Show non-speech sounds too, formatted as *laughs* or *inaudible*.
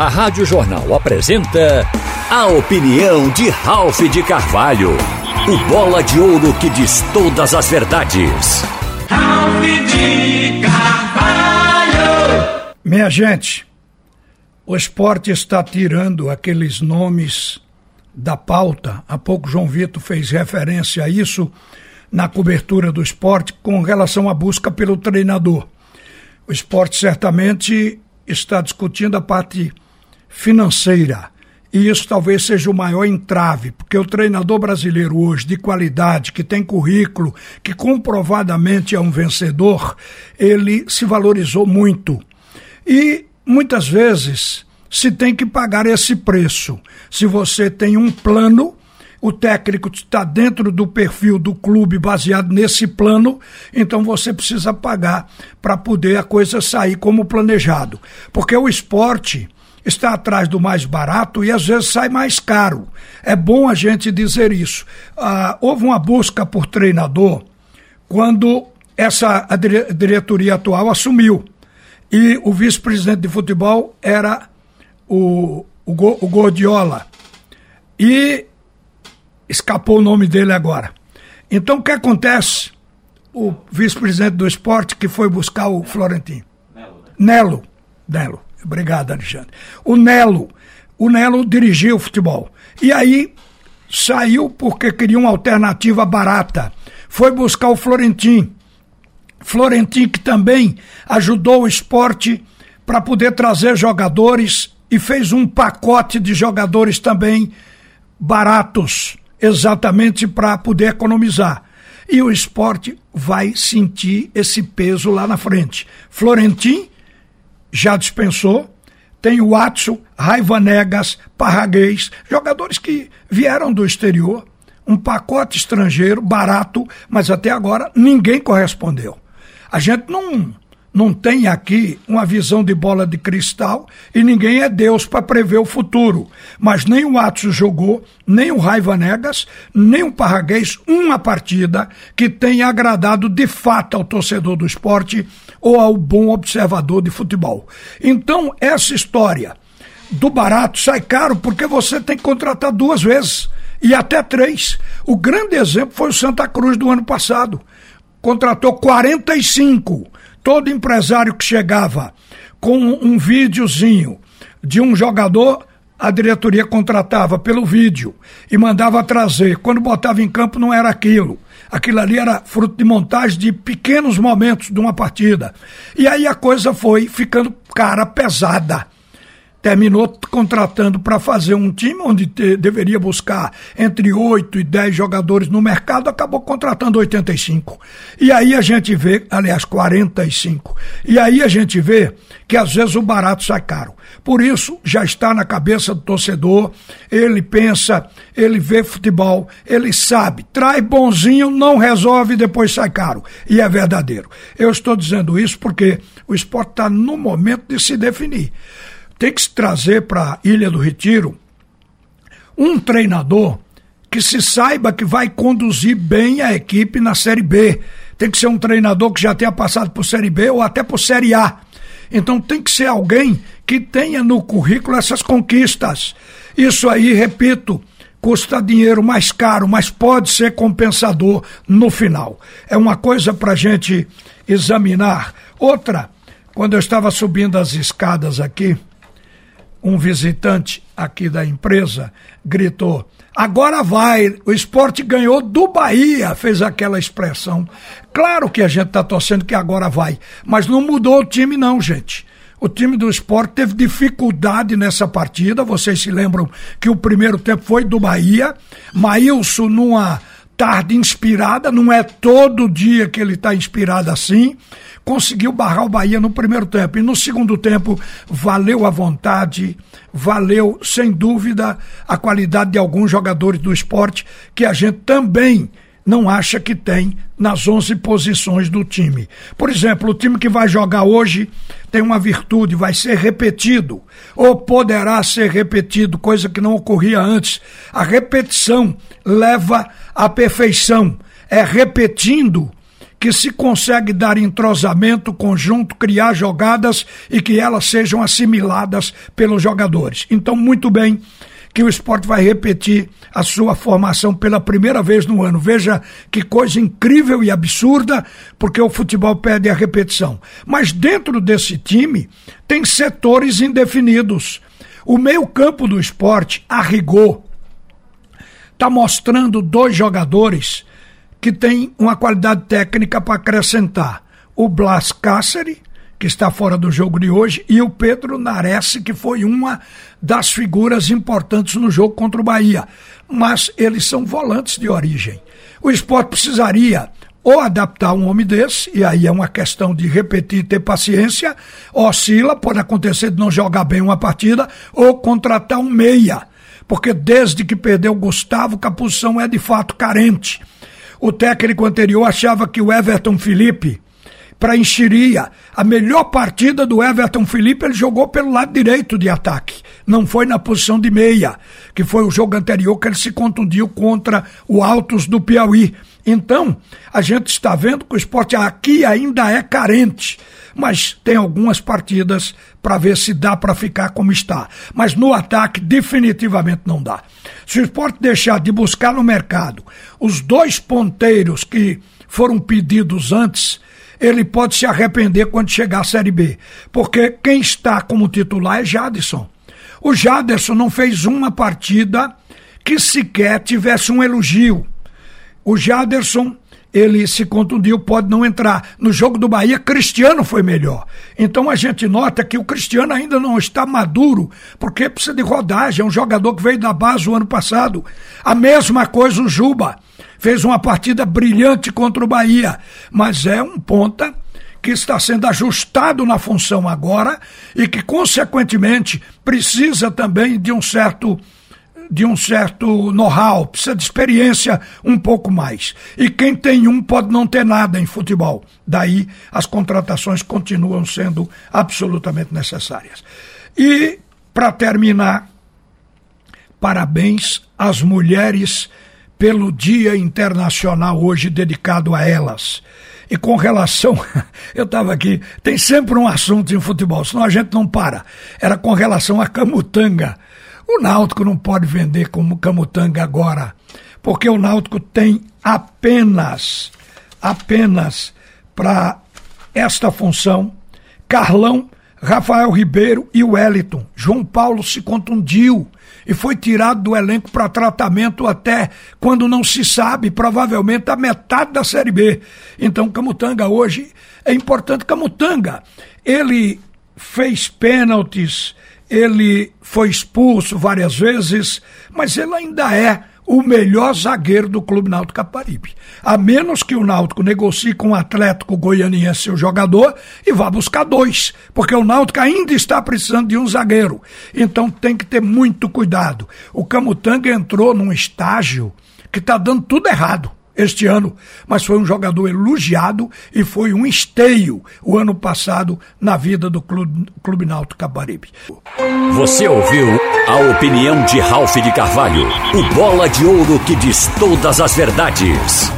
A Rádio Jornal apresenta a opinião de Ralph de Carvalho. O bola de ouro que diz todas as verdades. Ralph de Carvalho. Minha gente, o esporte está tirando aqueles nomes da pauta. Há pouco João Vitor fez referência a isso na cobertura do esporte com relação à busca pelo treinador. O esporte certamente está discutindo a parte financeira. E isso talvez seja o maior entrave, porque o treinador brasileiro hoje, de qualidade, que tem currículo, que comprovadamente é um vencedor, ele se valorizou muito. E muitas vezes se tem que pagar esse preço. Se você tem um plano, o técnico está dentro do perfil do clube baseado nesse plano, então você precisa pagar para poder a coisa sair como planejado. Porque o esporte está atrás do mais barato e às vezes sai mais caro. É bom a gente dizer isso. Ah, houve uma busca por treinador quando essa a diretoria atual assumiu. E o vice-presidente de futebol era o, o, o Gordiola. E escapou o nome dele agora. Então o que acontece? O vice-presidente do esporte que foi buscar o Florentino. Nelo. Nelo. Obrigado, Alexandre. O Nelo. O Nelo dirigiu o futebol. E aí saiu porque queria uma alternativa barata. Foi buscar o Florentim. Florentim que também ajudou o esporte para poder trazer jogadores e fez um pacote de jogadores também baratos, exatamente para poder economizar. E o esporte vai sentir esse peso lá na frente. Florentim já dispensou. Tem o Watson, Raiva Negas, Parraguês, jogadores que vieram do exterior, um pacote estrangeiro, barato, mas até agora ninguém correspondeu. A gente não não tem aqui uma visão de bola de cristal e ninguém é Deus para prever o futuro. Mas nem o Atos jogou, nem o Raiva Negas, nem o Parraguês, uma partida que tenha agradado de fato ao torcedor do esporte ou ao bom observador de futebol. Então, essa história do barato sai caro porque você tem que contratar duas vezes e até três. O grande exemplo foi o Santa Cruz do ano passado. Contratou 45 Todo empresário que chegava com um videozinho de um jogador, a diretoria contratava pelo vídeo e mandava trazer. Quando botava em campo não era aquilo. Aquilo ali era fruto de montagem de pequenos momentos de uma partida. E aí a coisa foi ficando cara pesada terminou contratando para fazer um time onde te, deveria buscar entre 8 e 10 jogadores no mercado, acabou contratando 85. E aí a gente vê, aliás, 45. E aí a gente vê que às vezes o barato sai caro. Por isso, já está na cabeça do torcedor, ele pensa, ele vê futebol, ele sabe, traz bonzinho, não resolve e depois sai caro. E é verdadeiro. Eu estou dizendo isso porque o esporte está no momento de se definir tem que se trazer para a Ilha do Retiro um treinador que se saiba que vai conduzir bem a equipe na Série B. Tem que ser um treinador que já tenha passado por Série B ou até por Série A. Então tem que ser alguém que tenha no currículo essas conquistas. Isso aí, repito, custa dinheiro mais caro, mas pode ser compensador no final. É uma coisa para gente examinar. Outra, quando eu estava subindo as escadas aqui, um visitante aqui da empresa gritou: agora vai, o esporte ganhou do Bahia, fez aquela expressão. Claro que a gente está torcendo que agora vai, mas não mudou o time, não, gente. O time do esporte teve dificuldade nessa partida. Vocês se lembram que o primeiro tempo foi do Bahia. Maílson, numa tarde inspirada, não é todo dia que ele está inspirado assim conseguiu barrar o Bahia no primeiro tempo. E no segundo tempo, valeu a vontade, valeu, sem dúvida, a qualidade de alguns jogadores do esporte que a gente também não acha que tem nas 11 posições do time. Por exemplo, o time que vai jogar hoje tem uma virtude, vai ser repetido, ou poderá ser repetido, coisa que não ocorria antes. A repetição leva à perfeição. É repetindo que se consegue dar entrosamento, conjunto, criar jogadas e que elas sejam assimiladas pelos jogadores. Então, muito bem que o esporte vai repetir a sua formação pela primeira vez no ano. Veja que coisa incrível e absurda, porque o futebol pede a repetição. Mas dentro desse time tem setores indefinidos. O meio-campo do esporte, a rigor, está mostrando dois jogadores que têm uma qualidade técnica para acrescentar. O Blas Cáceres que está fora do jogo de hoje, e o Pedro Nares, que foi uma das figuras importantes no jogo contra o Bahia. Mas eles são volantes de origem. O esporte precisaria ou adaptar um homem desse, e aí é uma questão de repetir, ter paciência, oscila, pode acontecer de não jogar bem uma partida, ou contratar um meia, porque desde que perdeu o Gustavo, que a posição é de fato carente. O técnico anterior achava que o Everton Felipe para enxeria. A melhor partida do Everton Felipe, ele jogou pelo lado direito de ataque. Não foi na posição de meia, que foi o jogo anterior que ele se contundiu contra o Altos do Piauí. Então, a gente está vendo que o esporte aqui ainda é carente, mas tem algumas partidas para ver se dá para ficar como está. Mas no ataque, definitivamente não dá. Se o esporte deixar de buscar no mercado os dois ponteiros que foram pedidos antes, ele pode se arrepender quando chegar à Série B. Porque quem está como titular é Jadson. O Jaderson não fez uma partida que sequer tivesse um elogio. O Jaderson, ele se contundiu, pode não entrar. No jogo do Bahia, Cristiano foi melhor. Então a gente nota que o Cristiano ainda não está maduro, porque precisa de rodagem. É um jogador que veio da base o ano passado. A mesma coisa o Juba fez uma partida brilhante contra o Bahia, mas é um ponta que está sendo ajustado na função agora e que, consequentemente, precisa também de um certo de um certo know-how, precisa de experiência um pouco mais. E quem tem um pode não ter nada em futebol. Daí as contratações continuam sendo absolutamente necessárias. E, para terminar, parabéns às mulheres pelo Dia Internacional hoje dedicado a elas. E com relação, *laughs* eu estava aqui, tem sempre um assunto em futebol, senão a gente não para. Era com relação a Camutanga. O Náutico não pode vender como Camutanga agora, porque o Náutico tem apenas, apenas para esta função, Carlão, Rafael Ribeiro e Wellington. João Paulo se contundiu e foi tirado do elenco para tratamento até quando não se sabe, provavelmente a metade da Série B. Então Camutanga hoje é importante. Camutanga, ele fez pênaltis, ele foi expulso várias vezes, mas ele ainda é o melhor zagueiro do Clube Náutico Caparibe. A menos que o Náutico negocie com o Atlético Goianiense o jogador e vá buscar dois, porque o Náutico ainda está precisando de um zagueiro. Então tem que ter muito cuidado. O Camutanga entrou num estágio que está dando tudo errado este ano, mas foi um jogador elogiado e foi um esteio o ano passado na vida do Clube, Clube Náutico Caparibe. Você ouviu a opinião de Ralph de Carvalho, o bola de ouro que diz todas as verdades.